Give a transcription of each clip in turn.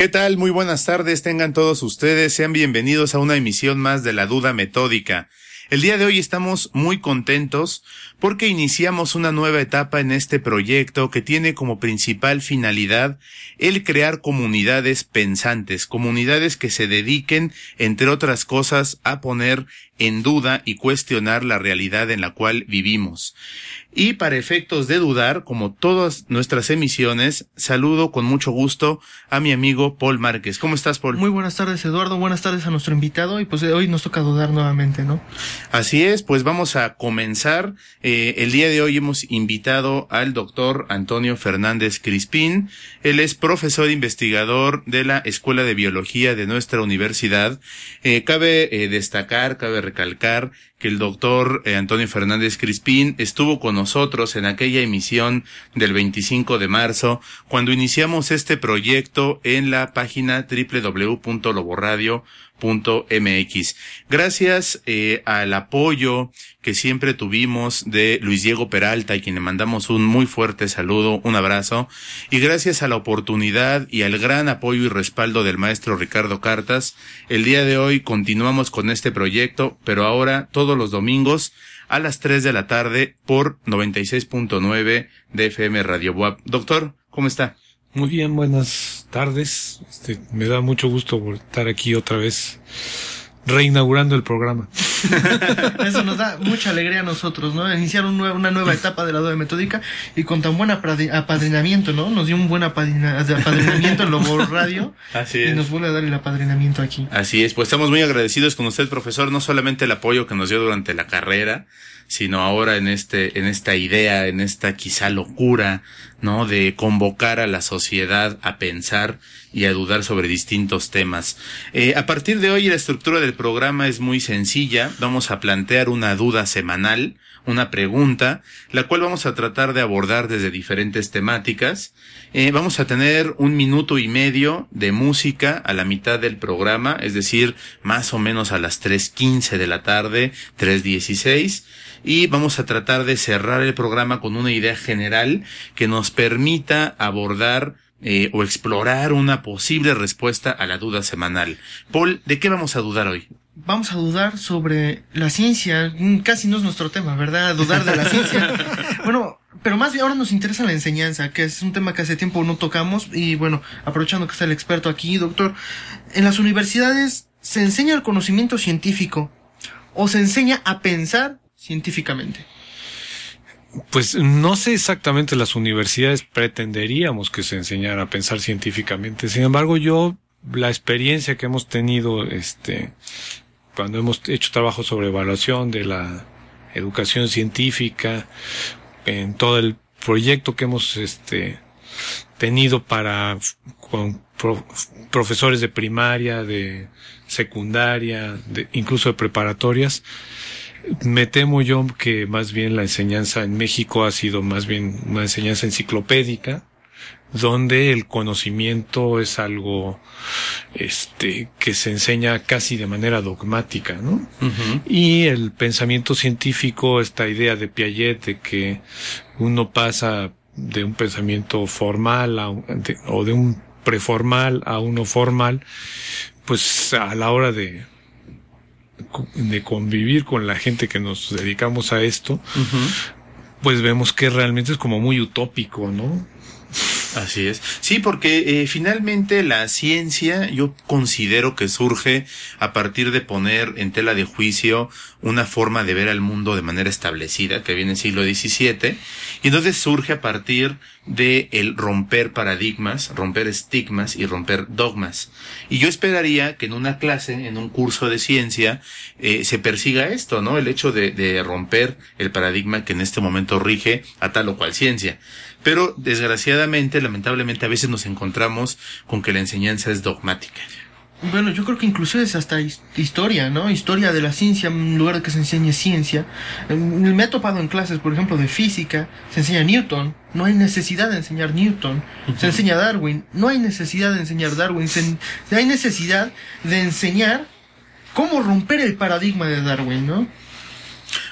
¿Qué tal? Muy buenas tardes, tengan todos ustedes, sean bienvenidos a una emisión más de La Duda Metódica. El día de hoy estamos muy contentos porque iniciamos una nueva etapa en este proyecto que tiene como principal finalidad el crear comunidades pensantes, comunidades que se dediquen, entre otras cosas, a poner en duda y cuestionar la realidad en la cual vivimos. Y para efectos de dudar, como todas nuestras emisiones, saludo con mucho gusto a mi amigo Paul Márquez. ¿Cómo estás, Paul? Muy buenas tardes, Eduardo. Buenas tardes a nuestro invitado. Y pues hoy nos toca dudar nuevamente, ¿no? Así es, pues vamos a comenzar. Eh, el día de hoy hemos invitado al doctor Antonio Fernández Crispín. Él es profesor investigador de la Escuela de Biología de nuestra universidad. Eh, cabe eh, destacar, cabe recalcar que el doctor eh, Antonio Fernández Crispín estuvo con nosotros en aquella emisión del 25 de marzo cuando iniciamos este proyecto en la página www.loboradio.com MX. Gracias eh, al apoyo que siempre tuvimos de Luis Diego Peralta y quien le mandamos un muy fuerte saludo, un abrazo, y gracias a la oportunidad y al gran apoyo y respaldo del maestro Ricardo Cartas, el día de hoy continuamos con este proyecto, pero ahora todos los domingos a las 3 de la tarde por 96.9 de FM Radio Web. Doctor, ¿cómo está? Muy bien, buenas tardes. Este, me da mucho gusto estar aquí otra vez reinaugurando el programa. Eso nos da mucha alegría a nosotros, ¿no? Iniciar una nueva etapa de la duda metódica y con tan buen apadrinamiento, ¿no? Nos dio un buen apadrinamiento en Lobo Radio. Así es. Y nos vuelve a dar el apadrinamiento aquí. Así es, pues estamos muy agradecidos con usted, profesor, no solamente el apoyo que nos dio durante la carrera, sino ahora en este, en esta idea, en esta quizá locura, ¿no? De convocar a la sociedad a pensar y a dudar sobre distintos temas. Eh, a partir de hoy la estructura del programa es muy sencilla. Vamos a plantear una duda semanal, una pregunta, la cual vamos a tratar de abordar desde diferentes temáticas. Eh, vamos a tener un minuto y medio de música a la mitad del programa, es decir, más o menos a las 3.15 de la tarde, 3.16 y vamos a tratar de cerrar el programa con una idea general que nos permita abordar eh, o explorar una posible respuesta a la duda semanal. Paul, ¿de qué vamos a dudar hoy? Vamos a dudar sobre la ciencia. Casi no es nuestro tema, ¿verdad? Dudar de la ciencia. bueno, pero más bien ahora nos interesa la enseñanza, que es un tema que hace tiempo no tocamos. Y bueno, aprovechando que está el experto aquí, doctor, en las universidades se enseña el conocimiento científico o se enseña a pensar científicamente? Pues no sé exactamente las universidades pretenderíamos que se enseñara a pensar científicamente. Sin embargo, yo la experiencia que hemos tenido este cuando hemos hecho trabajo sobre evaluación de la educación científica en todo el proyecto que hemos este tenido para con profesores de primaria, de secundaria, de, incluso de preparatorias, me temo yo que más bien la enseñanza en México ha sido más bien una enseñanza enciclopédica, donde el conocimiento es algo este que se enseña casi de manera dogmática, ¿no? Y el pensamiento científico, esta idea de Piaget de que uno pasa de un pensamiento formal a o de un preformal a uno formal, pues a la hora de de convivir con la gente que nos dedicamos a esto, pues vemos que realmente es como muy utópico, ¿no? Así es. Sí, porque eh, finalmente la ciencia yo considero que surge a partir de poner en tela de juicio una forma de ver al mundo de manera establecida que viene en el siglo XVII y entonces surge a partir de el romper paradigmas, romper estigmas y romper dogmas. Y yo esperaría que en una clase, en un curso de ciencia, eh, se persiga esto, ¿no? El hecho de, de romper el paradigma que en este momento rige a tal o cual ciencia. Pero desgraciadamente, lamentablemente, a veces nos encontramos con que la enseñanza es dogmática. Bueno, yo creo que incluso es hasta historia, ¿no? Historia de la ciencia, en lugar de que se enseñe ciencia. Me he topado en clases, por ejemplo, de física, se enseña Newton, no hay necesidad de enseñar Newton. Se enseña Darwin, no hay necesidad de enseñar Darwin. Se, hay necesidad de enseñar cómo romper el paradigma de Darwin, ¿no?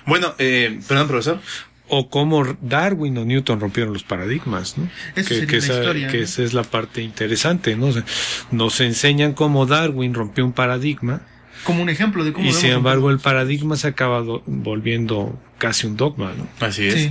Bueno, eh, perdón, profesor o cómo Darwin o Newton rompieron los paradigmas, ¿no? que, que, esa, historia, que esa es la parte interesante, ¿no? nos enseñan cómo Darwin rompió un paradigma. Como un ejemplo de cómo. Y sin embargo, el paradigma se acaba volviendo casi un dogma, ¿no? Así es.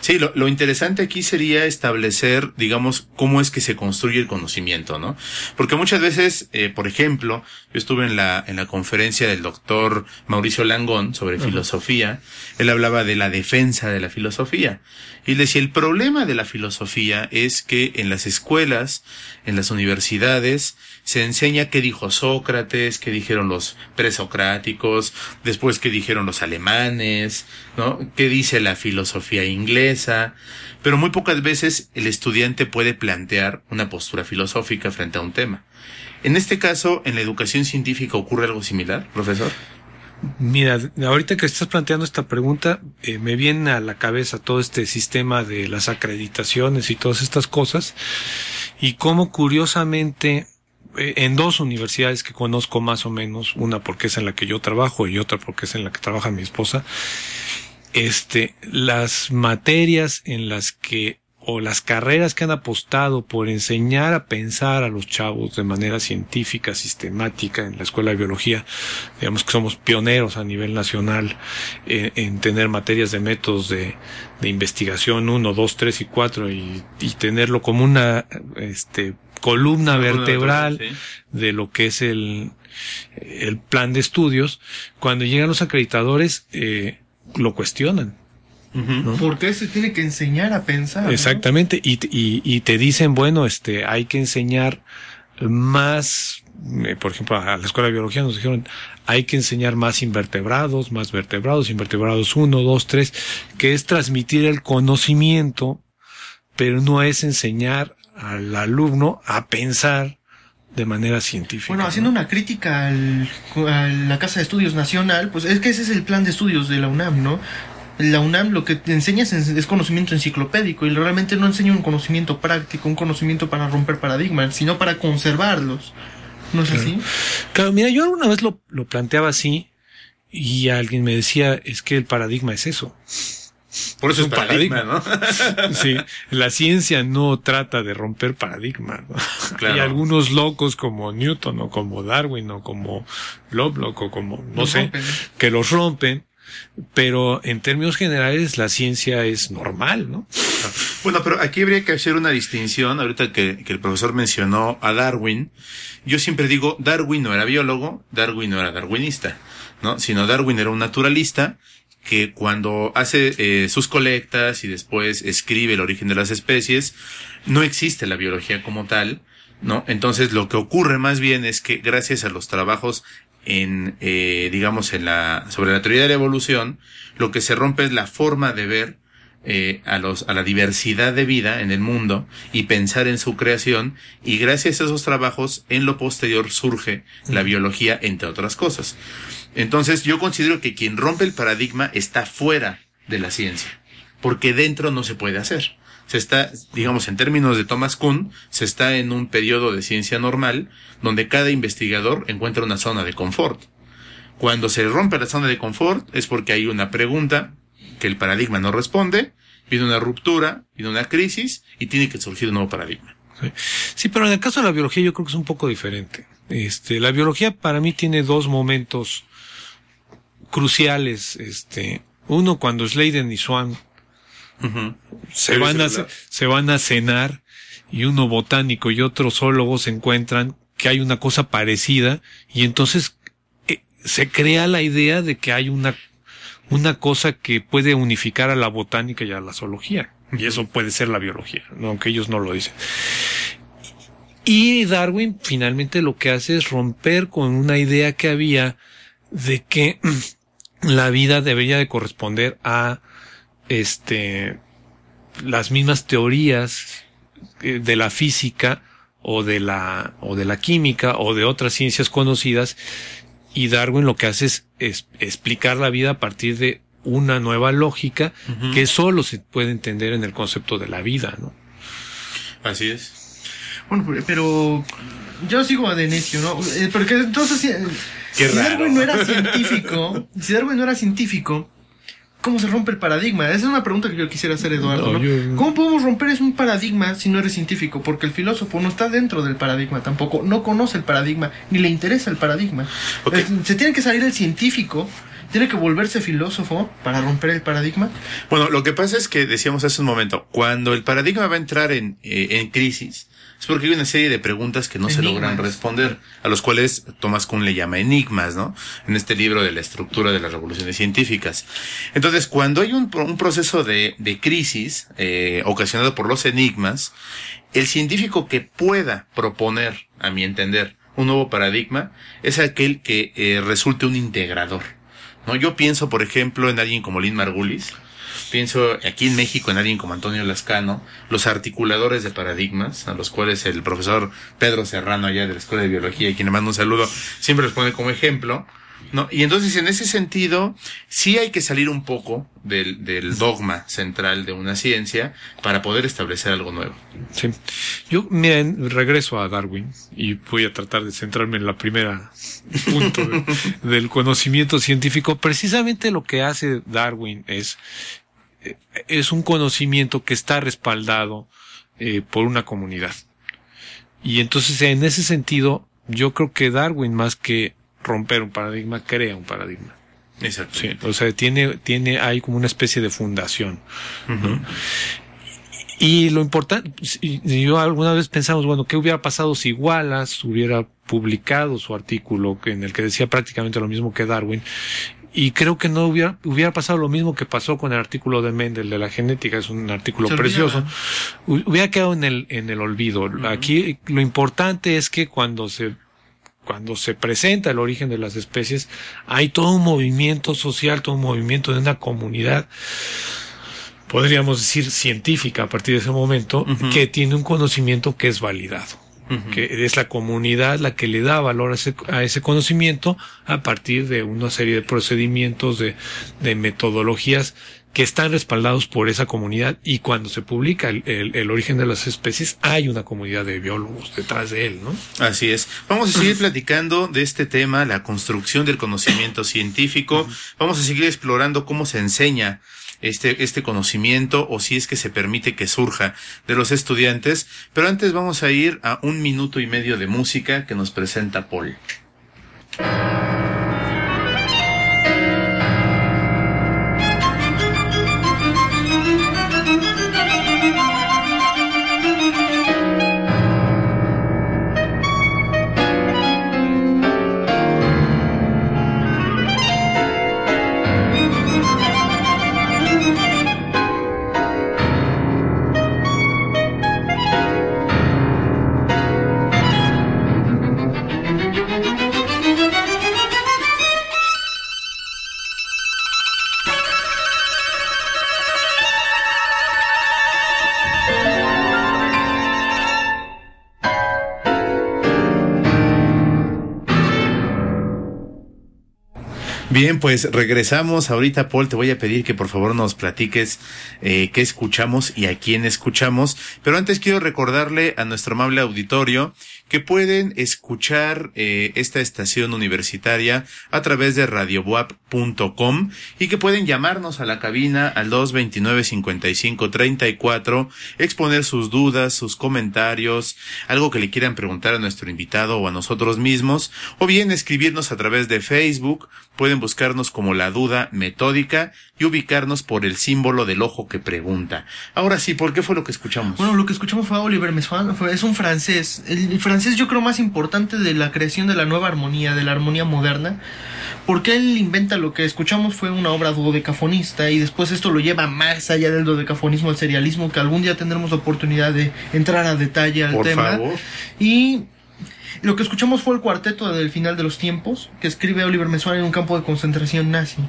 Sí, lo, lo, interesante aquí sería establecer, digamos, cómo es que se construye el conocimiento, ¿no? Porque muchas veces, eh, por ejemplo, yo estuve en la, en la conferencia del doctor Mauricio Langón sobre filosofía, él hablaba de la defensa de la filosofía. Y decía, el problema de la filosofía es que en las escuelas, en las universidades, se enseña qué dijo Sócrates, qué dijeron los presocráticos, después qué dijeron los alemanes, ¿no? ¿Qué dice la filosofía inglesa? Pero muy pocas veces el estudiante puede plantear una postura filosófica frente a un tema. En este caso, en la educación científica ocurre algo similar, profesor. Mira, ahorita que estás planteando esta pregunta, eh, me viene a la cabeza todo este sistema de las acreditaciones y todas estas cosas, y cómo curiosamente en dos universidades que conozco más o menos, una porque es en la que yo trabajo y otra porque es en la que trabaja mi esposa, este, las materias en las que o las carreras que han apostado por enseñar a pensar a los chavos de manera científica, sistemática en la escuela de biología, digamos que somos pioneros a nivel nacional en, en tener materias de métodos de, de investigación uno, dos, tres y cuatro y, y tenerlo como una este, columna vertebral de lo que es el, el plan de estudios, cuando llegan los acreditadores, eh, lo cuestionan. Porque se tiene que enseñar a pensar. Exactamente, y, y, y, te dicen, bueno, este, hay que enseñar más, eh, por ejemplo, a la escuela de biología nos dijeron, hay que enseñar más invertebrados, más vertebrados, invertebrados uno, dos, tres, que es transmitir el conocimiento, pero no es enseñar al alumno a pensar de manera científica. Bueno, haciendo una crítica al, a la Casa de Estudios Nacional, pues es que ese es el plan de estudios de la UNAM, ¿no? La UNAM lo que te enseña es, conocimiento enciclopédico y realmente no enseña un conocimiento práctico, un conocimiento para romper paradigmas, sino para conservarlos. ¿No es así? Claro, mira, yo alguna vez lo, lo planteaba así y alguien me decía, es que el paradigma es eso. Por eso es paradigma, ¿no? sí, la ciencia no trata de romper paradigmas. ¿no? Claro. Hay algunos locos como Newton o como Darwin o como Lovelock o como, no Los sé, rompen. que los rompen, pero en términos generales la ciencia es normal, ¿no? Bueno, pero aquí habría que hacer una distinción, ahorita que, que el profesor mencionó a Darwin, yo siempre digo, Darwin no era biólogo, Darwin no era darwinista, ¿no? Sino Darwin era un naturalista que cuando hace eh, sus colectas y después escribe el origen de las especies, no existe la biología como tal, ¿no? Entonces lo que ocurre más bien es que gracias a los trabajos en, eh, digamos, en la, sobre la teoría de la evolución, lo que se rompe es la forma de ver eh, a los, a la diversidad de vida en el mundo y pensar en su creación y gracias a esos trabajos en lo posterior surge la biología entre otras cosas. Entonces yo considero que quien rompe el paradigma está fuera de la ciencia, porque dentro no se puede hacer. Se está, digamos, en términos de Thomas Kuhn, se está en un periodo de ciencia normal donde cada investigador encuentra una zona de confort. Cuando se rompe la zona de confort es porque hay una pregunta que el paradigma no responde, viene una ruptura, viene una crisis y tiene que surgir un nuevo paradigma. Sí. pero en el caso de la biología yo creo que es un poco diferente. Este, la biología para mí tiene dos momentos cruciales, este, uno cuando Sladen y Swan Uh -huh. se van a, se van a cenar y uno botánico y otro zoólogo se encuentran que hay una cosa parecida y entonces eh, se crea la idea de que hay una una cosa que puede unificar a la botánica y a la zoología. Y eso puede ser la biología, aunque ellos no lo dicen. Y Darwin finalmente lo que hace es romper con una idea que había de que la vida debería de corresponder a este las mismas teorías eh, de la física o de la o de la química o de otras ciencias conocidas y Darwin lo que hace es, explicar la vida a partir de una nueva lógica que solo se puede entender en el concepto de la vida, ¿no? Así es. Bueno, pero yo sigo a Denecio, ¿no? Eh, porque entonces si Darwin no era científico, si Darwin no era científico, ¿cómo se rompe el paradigma? Esa es una pregunta que yo quisiera hacer, Eduardo. ¿Cómo podemos romper es un paradigma si no eres científico? Porque el filósofo no está dentro del paradigma tampoco, no conoce el paradigma, ni le interesa el paradigma. se tiene que salir el científico tiene que volverse filósofo para romper el paradigma. Bueno, lo que pasa es que decíamos hace un momento, cuando el paradigma va a entrar en, eh, en crisis, es porque hay una serie de preguntas que no se logran responder, a los cuales Thomas Kuhn le llama enigmas, ¿no? En este libro de la estructura de las revoluciones científicas. Entonces, cuando hay un, un proceso de, de crisis eh, ocasionado por los enigmas, el científico que pueda proponer, a mi entender, un nuevo paradigma, es aquel que eh, resulte un integrador. ¿no? Yo pienso, por ejemplo, en alguien como Lynn Margulis, pienso aquí en México en alguien como Antonio Lascano, los articuladores de paradigmas, a los cuales el profesor Pedro Serrano allá de la Escuela de Biología, quien le mando un saludo, siempre los pone como ejemplo. ¿no? Y entonces en ese sentido, sí hay que salir un poco del, del dogma central de una ciencia para poder establecer algo nuevo. Sí. Yo, miren, regreso a Darwin y voy a tratar de centrarme en la primera punto del conocimiento científico. Precisamente lo que hace Darwin es es un conocimiento que está respaldado eh, por una comunidad. Y entonces en ese sentido, yo creo que Darwin más que romper un paradigma, crea un paradigma. Exacto. Sí, o sea, tiene, tiene, hay como una especie de fundación. Y lo importante, yo alguna vez pensamos, bueno, ¿qué hubiera pasado si Wallace hubiera publicado su artículo en el que decía prácticamente lo mismo que Darwin? Y creo que no hubiera, hubiera pasado lo mismo que pasó con el artículo de Mendel de la genética, es un artículo precioso, hubiera quedado en el, en el olvido. Aquí lo importante es que cuando se cuando se presenta el origen de las especies, hay todo un movimiento social, todo un movimiento de una comunidad, podríamos decir científica a partir de ese momento, que tiene un conocimiento que es validado que es la comunidad la que le da valor a ese, conocimiento a partir de una serie de procedimientos, de, de, metodologías que están respaldados por esa comunidad y cuando se publica el, el, origen de las especies hay una comunidad de biólogos detrás de él, ¿no? Así es. Vamos a seguir platicando de este tema, la construcción del conocimiento científico. Vamos a seguir explorando cómo se enseña este, este conocimiento o si es que se permite que surja de los estudiantes. Pero antes vamos a ir a un minuto y medio de música que nos presenta Paul. Bien, pues regresamos. Ahorita, Paul, te voy a pedir que por favor nos platiques eh, qué escuchamos y a quién escuchamos. Pero antes quiero recordarle a nuestro amable auditorio que pueden escuchar eh, esta estación universitaria a través de radiobuap.com y que pueden llamarnos a la cabina al 229-5534, exponer sus dudas, sus comentarios, algo que le quieran preguntar a nuestro invitado o a nosotros mismos, o bien escribirnos a través de Facebook, pueden buscarnos como la duda metódica y ubicarnos por el símbolo del ojo que pregunta. Ahora sí, ¿por qué fue lo que escuchamos? Bueno, lo que escuchamos fue Oliver Mesfan, es un francés. El francés yo creo más importante de la creación de la nueva armonía, de la armonía moderna, porque él inventa lo que escuchamos fue una obra dodecafonista y después esto lo lleva más allá del dodecafonismo al serialismo, que algún día tendremos la oportunidad de entrar a detalle al Por tema. favor. Y lo que escuchamos fue el cuarteto del final de los tiempos que escribe Oliver Mesuar en un campo de concentración nazi.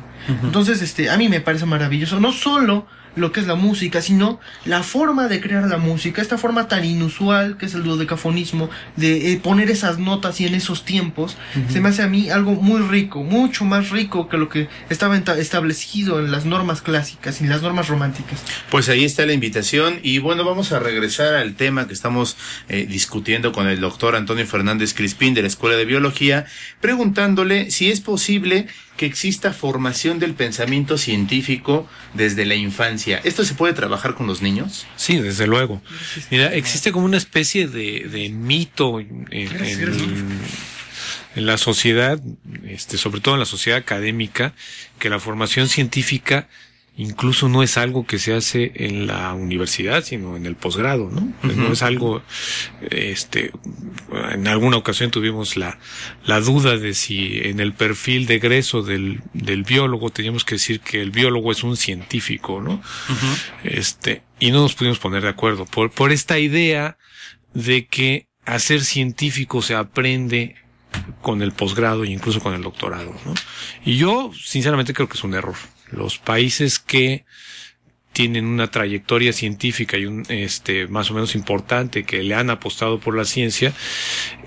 Entonces, este, a mí me parece maravilloso. No solo lo que es la música, sino la forma de crear la música, esta forma tan inusual que es el dodecafonismo, de eh, poner esas notas y en esos tiempos, se me hace a mí algo muy rico, mucho más rico que lo que estaba establecido en las normas clásicas y las normas románticas. Pues ahí está la invitación y bueno, vamos a regresar al tema que estamos eh, discutiendo con el doctor Antonio Fernández Crispín de la Escuela de Biología, preguntándole si es posible que exista formación del pensamiento científico desde la infancia. ¿Esto se puede trabajar con los niños? Sí, desde luego. Mira, existe como una especie de, de mito en, en- en la sociedad, este, sobre todo en la sociedad académica, que la formación científica incluso no es algo que se hace en la universidad, sino en el posgrado, ¿no? No es algo, este, en alguna ocasión tuvimos la, la duda de si en el perfil de egreso del, del biólogo teníamos que decir que el biólogo es un científico, ¿no? Este, y no nos pudimos poner de acuerdo por, por esta idea de que hacer científico se aprende con el posgrado e incluso con el doctorado, ¿no? Y yo, sinceramente, creo que es un error. Los países que tienen una trayectoria científica y un este más o menos importante que le han apostado por la ciencia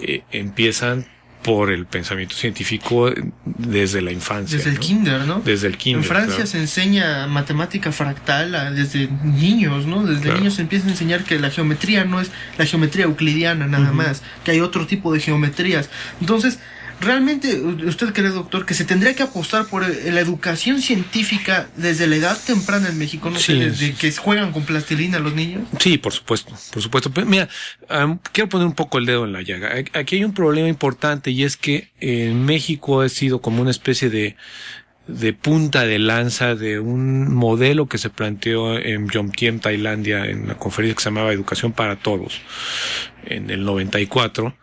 eh, empiezan por el pensamiento científico desde la infancia Desde el kinder, ¿no? desde el kinder En Francia claro. se enseña matemática fractal a- desde niños, ¿no? Desde Claro. niños se empieza a enseñar que la geometría no es la geometría euclidiana nada más, que hay otro tipo de geometrías. Entonces, realmente, usted cree, doctor, que se tendría que apostar por eh, la educación científica desde la edad temprana en México, no sé, Sí. desde que juegan con plastilina los niños. Sí, por supuesto, por supuesto. Pero mira, quiero poner un poco el dedo en la llaga. Aquí hay un problema importante y es que en México ha sido como una especie de de punta de lanza de un modelo que se planteó en Yomtien, Tailandia, en una conferencia que se llamaba Educación para Todos, en el 94,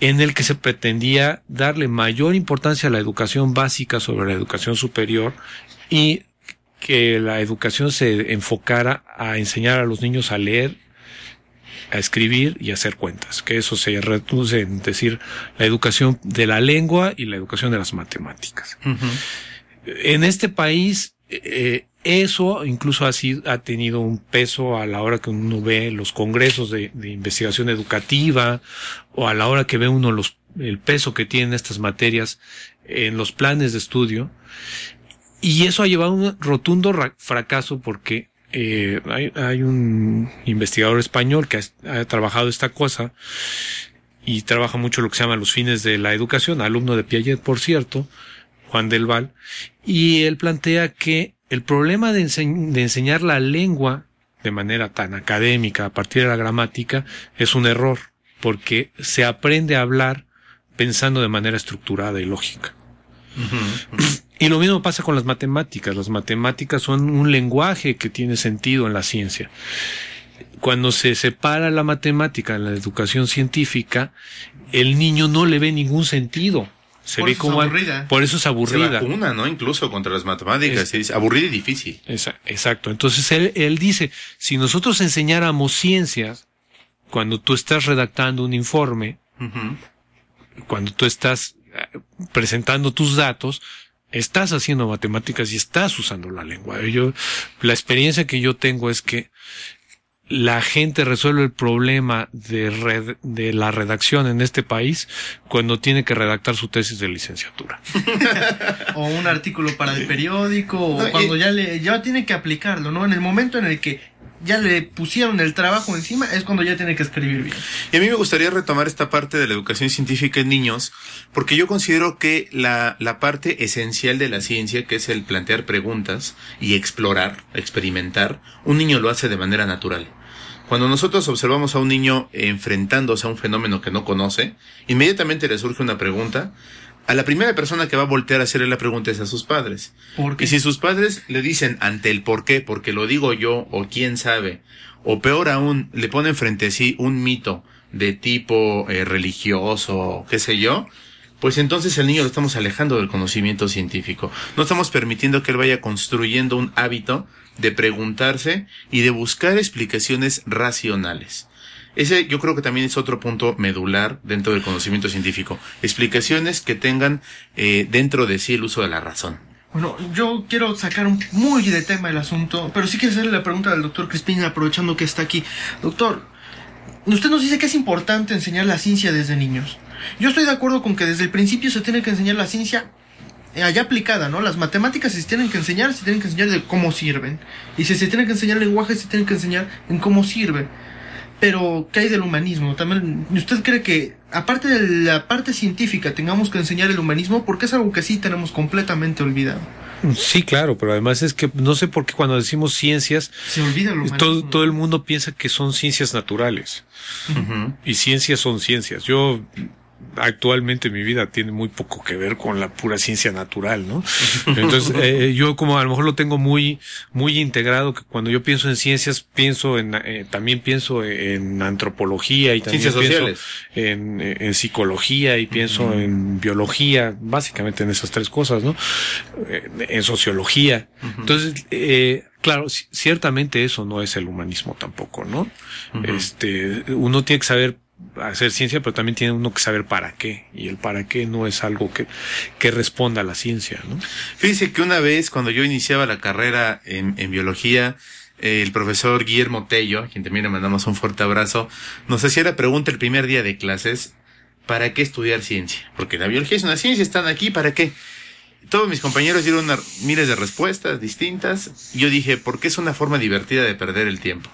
en el que se pretendía darle mayor importancia a la educación básica sobre la educación superior y que la educación se enfocara a enseñar a los niños a leer, a escribir y a hacer cuentas, que eso se reduce en decir la educación de la lengua y la educación de las matemáticas. En este país, eh, eso incluso ha, sido, ha tenido un peso a la hora que uno ve los congresos de, de investigación educativa o a la hora que ve uno los, el peso que tienen estas materias en los planes de estudio. Y eso ha llevado a un rotundo ra- fracaso porque eh, hay, hay un investigador español que ha, ha trabajado esta cosa y trabaja mucho lo que se llama los fines de la educación, alumno de Piaget, por cierto, Juan del Val, y él plantea que el problema de, ense- de enseñar la lengua de manera tan académica a partir de la gramática es un error, porque se aprende a hablar pensando de manera estructurada y lógica. Y lo mismo pasa con las matemáticas. Las matemáticas son un lenguaje que tiene sentido en la ciencia. Cuando se separa la matemática en la educación científica, el niño no le ve ningún sentido. Se Por ve es como aburrida. por eso es Se aburrida. vacuna, ¿no? Incluso contra las matemáticas. Es- aburrida y difícil. Exacto. Entonces él, él dice, si nosotros enseñáramos ciencias, cuando tú estás redactando un informe, cuando tú estás eh, presentando tus datos, estás haciendo matemáticas y estás usando la lengua. Yo, la experiencia que yo tengo es que la gente resuelve el problema de, red- de la redacción en este país cuando tiene que redactar su tesis de licenciatura. o un artículo para el periódico, o No, cuando ya le ya tiene que aplicarlo, ¿no? En el momento en el que ya le pusieron el trabajo encima es cuando ya tiene que escribir bien. Y a mí me gustaría retomar esta parte de la educación científica en niños, porque yo considero que la, la parte esencial de la ciencia, que es el plantear preguntas y explorar, experimentar, un niño lo hace de manera natural. Cuando nosotros observamos a un niño enfrentándose a un fenómeno que no conoce, inmediatamente le surge una pregunta. A la primera persona que va a voltear a hacerle la pregunta es a sus padres. Porque Y si sus padres le dicen ante el por qué, porque lo digo yo, o quién sabe, o peor aún, le ponen frente a sí un mito de tipo eh, religioso, qué sé yo, pues entonces el niño lo estamos alejando del conocimiento científico. No estamos permitiendo que él vaya construyendo un hábito de preguntarse y de buscar explicaciones racionales. Ese yo creo que también es otro punto medular dentro del conocimiento científico. Explicaciones que tengan eh, dentro de sí el uso de la razón. Bueno, yo quiero sacar muy de tema el asunto, pero sí quiero hacerle la pregunta al doctor Crispín aprovechando que está aquí. Doctor, usted nos dice que es importante enseñar la ciencia desde niños. Yo estoy de acuerdo con que desde el principio se tiene que enseñar la ciencia allá aplicada, ¿no? Las matemáticas se tienen que enseñar, se tienen que enseñar de cómo sirven. Y si se tienen que enseñar lenguaje, se tienen que enseñar en cómo sirve. Pero, ¿qué hay del humanismo? También, ¿usted cree que, aparte de la parte científica, tengamos que enseñar el humanismo? Porque es algo que sí tenemos completamente olvidado. Sí, claro, pero además es que no sé por qué cuando decimos ciencias, Se olvida el humanismo. todo, todo el mundo piensa que son ciencias naturales. Y ciencias son ciencias. Yo actualmente mi vida tiene muy poco que ver con la pura ciencia natural, ¿no? Entonces, eh, yo como a lo mejor lo tengo muy, muy integrado, que cuando yo pienso en ciencias, pienso en, eh, también pienso en antropología y también Ciencias pienso sociales. en, eh, en psicología y pienso en biología, básicamente en esas tres cosas, ¿no? Eh, en sociología. Entonces, eh, claro, ci- ciertamente eso no es el humanismo tampoco, ¿no? Este, uno tiene que saber hacer ciencia, pero también tiene uno que saber para qué. Y el para qué no es algo que, que responda a la ciencia, ¿no? Fíjese que una vez cuando yo iniciaba la carrera en, en biología, el profesor Guillermo Tello, a quien también le mandamos un fuerte abrazo, nos hacía la pregunta el primer día de clases, ¿para qué estudiar ciencia? Porque la biología es una ciencia, están aquí, ¿para qué? Todos mis compañeros dieron miles de respuestas distintas. Yo dije, porque es una forma divertida de perder el tiempo.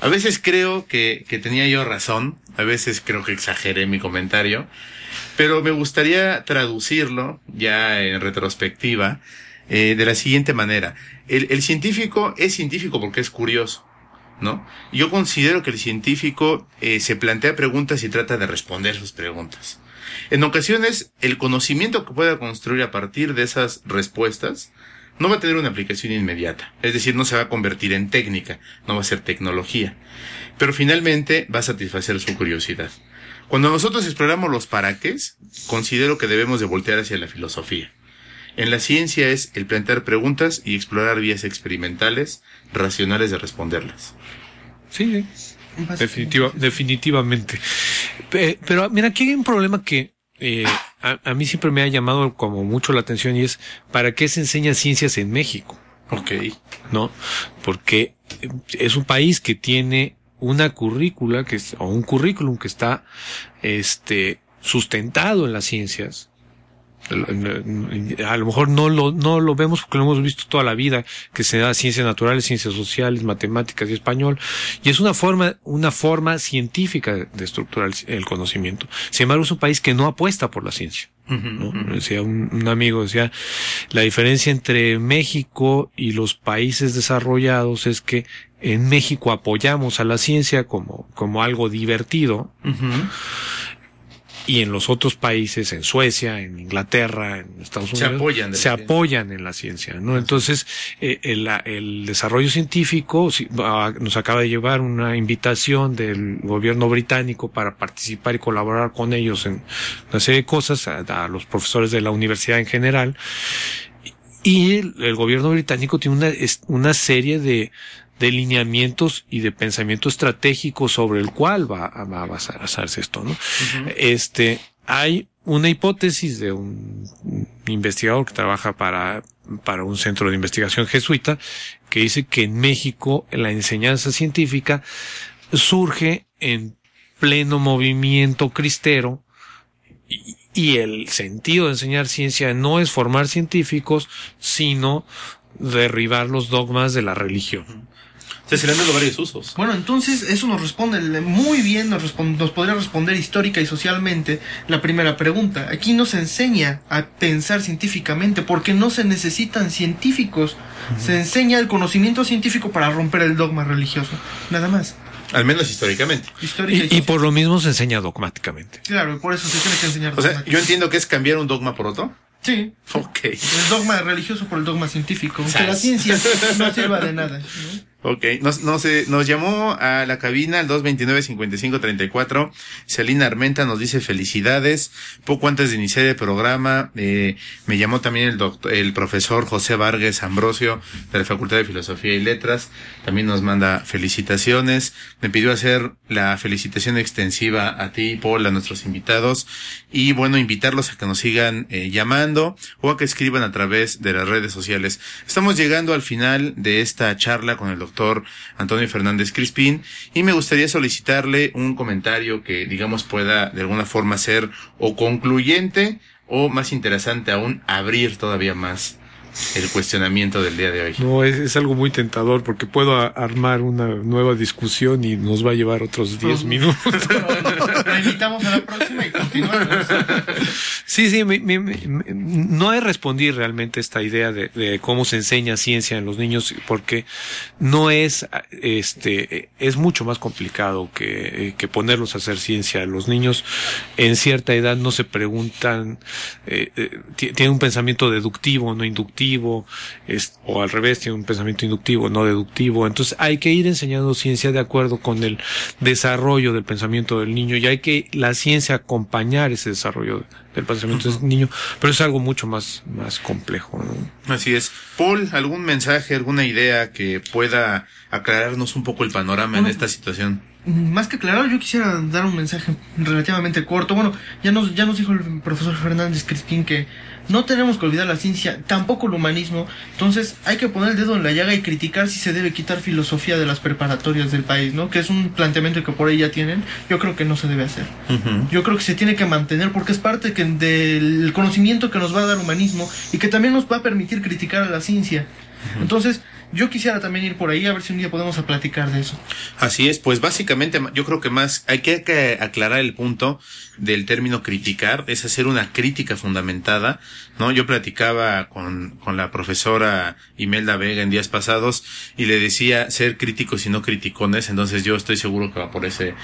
A veces creo que, que tenía yo razón, a veces creo que exageré mi comentario, pero me gustaría traducirlo ya en retrospectiva eh, de la siguiente manera. El, el científico es científico porque es curioso, ¿no? Yo considero que el científico eh, se plantea preguntas y trata de responder sus preguntas. En ocasiones, el conocimiento que pueda construir a partir de esas respuestas no va a tener una aplicación inmediata. Es decir, no se va a convertir en técnica, no va a ser tecnología. Pero finalmente va a satisfacer su curiosidad. Cuando nosotros exploramos los para qué, considero que debemos de voltear hacia la filosofía. En la ciencia es el plantear preguntas y explorar vías experimentales, racionales de responderlas. Sí, definitiva, definitivamente. Pe- Pero mira, aquí hay un problema que eh, a, a mí siempre me ha llamado como mucho la atención y es ¿para qué se enseña ciencias en México? Ok. ¿no? Porque es un país que tiene una currícula que es, o un currículum que está este sustentado en las ciencias. A lo mejor no lo, no lo vemos porque lo hemos visto toda la vida, que se da ciencias naturales, ciencias sociales, matemáticas y español. Y es una forma, una forma científica de estructurar el, conocimiento. Sin embargo, es un país que no apuesta por la ciencia. ¿no? Decía un, un amigo, decía, la diferencia entre México y los países desarrollados es que en México apoyamos a la ciencia como, como algo divertido y en los otros países, en Suecia, en Inglaterra, en Estados Se Unidos, apoyan de la se apoyan en la ciencia, ¿no? Entonces, eh, el, el desarrollo científico ah, nos acaba de llevar una invitación del gobierno británico para participar y colaborar con ellos en una serie de cosas, a, a los profesores de la universidad en general. Y el, el gobierno británico tiene una, una serie de, de lineamientos y de pensamiento estratégico sobre el cual va, a- va a basar- basarse esto, ¿no? Este, hay una hipótesis de un investigador que trabaja para, para un centro de investigación jesuita que dice que en México la enseñanza científica surge en pleno movimiento cristero y, y el sentido de enseñar ciencia no es formar científicos, sino derribar los dogmas de la religión. Se le han dado varios usos. Bueno, entonces eso nos responde muy bien, nos, nos podría responder histórica y socialmente la primera pregunta. Aquí no se enseña a pensar científicamente porque no se necesitan científicos. Se enseña el conocimiento científico para romper el dogma religioso. Nada más. Al menos históricamente. Histórica y, Y, por lo mismo se enseña dogmáticamente. Claro, y por eso se tiene que enseñar. O sea, yo entiendo que es cambiar un dogma por otro. Sí. Ok. El dogma religioso por el dogma científico. Aunque la ciencia no sirva de nada. ¿no? Ok, nos, nos, eh, nos llamó a la cabina al 229-5534. Celina Armenta nos dice felicidades. Poco antes de iniciar el programa, eh, me llamó también el doctor, el profesor José Vargas Ambrosio de la Facultad de Filosofía y Letras. También nos manda felicitaciones. Me pidió hacer la felicitación extensiva a ti, Paul, a nuestros invitados. Y bueno, invitarlos a que nos sigan eh, llamando o a que escriban a través de las redes sociales. Estamos llegando al final de esta charla con el doctor doctor Antonio Fernández Crispín y me gustaría solicitarle un comentario que digamos pueda de alguna forma ser o concluyente o más interesante aún abrir todavía más el cuestionamiento del día de hoy. No, es, algo muy tentador porque puedo armar una nueva discusión y nos va a llevar otros 10 minutos. Lo invitamos a la próxima y continuamos. Sí, sí, no he respondido realmente esta idea de, cómo se enseña ciencia en los niños porque no es, este, es mucho más complicado que, que ponerlos a hacer ciencia. Los niños en cierta edad no se preguntan, eh, eh tienen un pensamiento deductivo, no inductivo es, o al revés, tiene un pensamiento inductivo, no deductivo. Entonces hay que ir enseñando ciencia de acuerdo con el desarrollo del pensamiento del niño y hay que la ciencia acompañar ese desarrollo del pensamiento del niño, pero es algo mucho más, más complejo. Así es. Paul, ¿algún mensaje, alguna idea que pueda aclararnos un poco el panorama en esta situación? Más que aclarar, yo quisiera dar un mensaje relativamente corto. Bueno, ya nos, ya nos dijo el profesor Fernández Crispín que no tenemos que olvidar la ciencia, tampoco el humanismo. Entonces hay que poner el dedo en la llaga y criticar si se debe quitar filosofía de las preparatorias del país, ¿no? Que es un planteamiento que por ahí ya tienen. Yo creo que no se debe hacer. Yo creo que se tiene que mantener porque es parte que, del conocimiento que nos va a dar humanismo y que también nos va a permitir criticar a la ciencia. Entonces, yo quisiera también ir por ahí a ver si un día podemos platicar de eso. Así es, pues básicamente yo creo que más hay que aclarar el punto del término criticar, es hacer una crítica fundamentada, ¿no? Yo platicaba con, con la profesora Imelda Vega en días pasados y le decía ser críticos y no criticones, entonces yo estoy seguro que va por ese,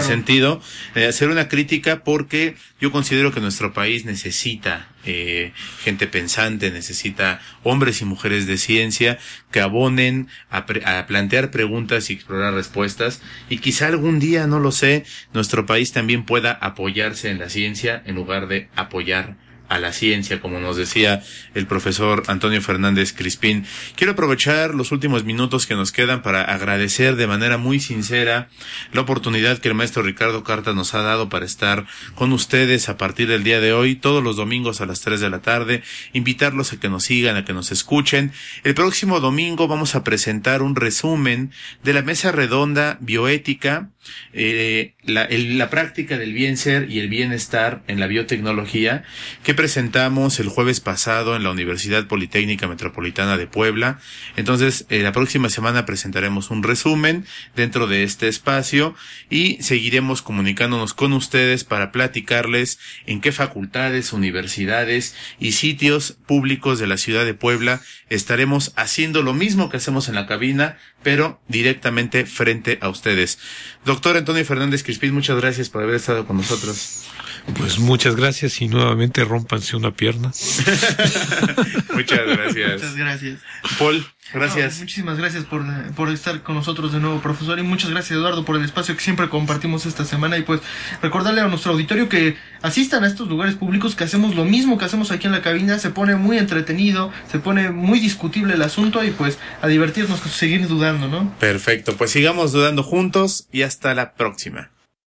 sentido. Eh, hacer una crítica porque yo considero que nuestro país necesita eh, gente pensante, necesita hombres y mujeres de ciencia que abonen a, a plantear preguntas y explorar respuestas y quizá algún día, no lo sé, nuestro país también pueda apoyar en la ciencia en lugar de apoyar a la ciencia, como nos decía el profesor Antonio Fernández Crispín. Quiero aprovechar los últimos minutos que nos quedan para agradecer de manera muy sincera la oportunidad que el maestro Ricardo Carta nos ha dado para estar con ustedes a partir del día de hoy, todos los domingos a las 3 de la tarde, invitarlos a que nos sigan, a que nos escuchen. El próximo domingo vamos a presentar un resumen de la mesa redonda bioética eh, la, práctica del bien ser y el bienestar en la biotecnología que presentamos el jueves pasado en la Universidad Politécnica Metropolitana de Puebla. Entonces, eh, la próxima semana presentaremos un resumen dentro de este espacio y seguiremos comunicándonos con ustedes para platicarles en qué facultades, universidades y sitios públicos de la ciudad de Puebla estaremos haciendo lo mismo que hacemos en la cabina, pero directamente frente a ustedes. Doctor Antonio Fernández Crispín, muchas gracias por haber estado con nosotros. Pues muchas gracias y nuevamente rompanse una pierna. muchas gracias. Muchas gracias. Paul, gracias. muchísimas gracias por, por estar con nosotros de nuevo, profesor. Y muchas gracias, Eduardo, por el espacio que siempre compartimos esta semana. Y pues recordarle a nuestro auditorio que asistan a estos lugares públicos, que hacemos lo mismo que hacemos aquí en la cabina. Se pone muy entretenido, se pone muy discutible el asunto y pues a divertirnos, seguir dudando, ¿no? Perfecto, pues sigamos dudando juntos y hasta la próxima.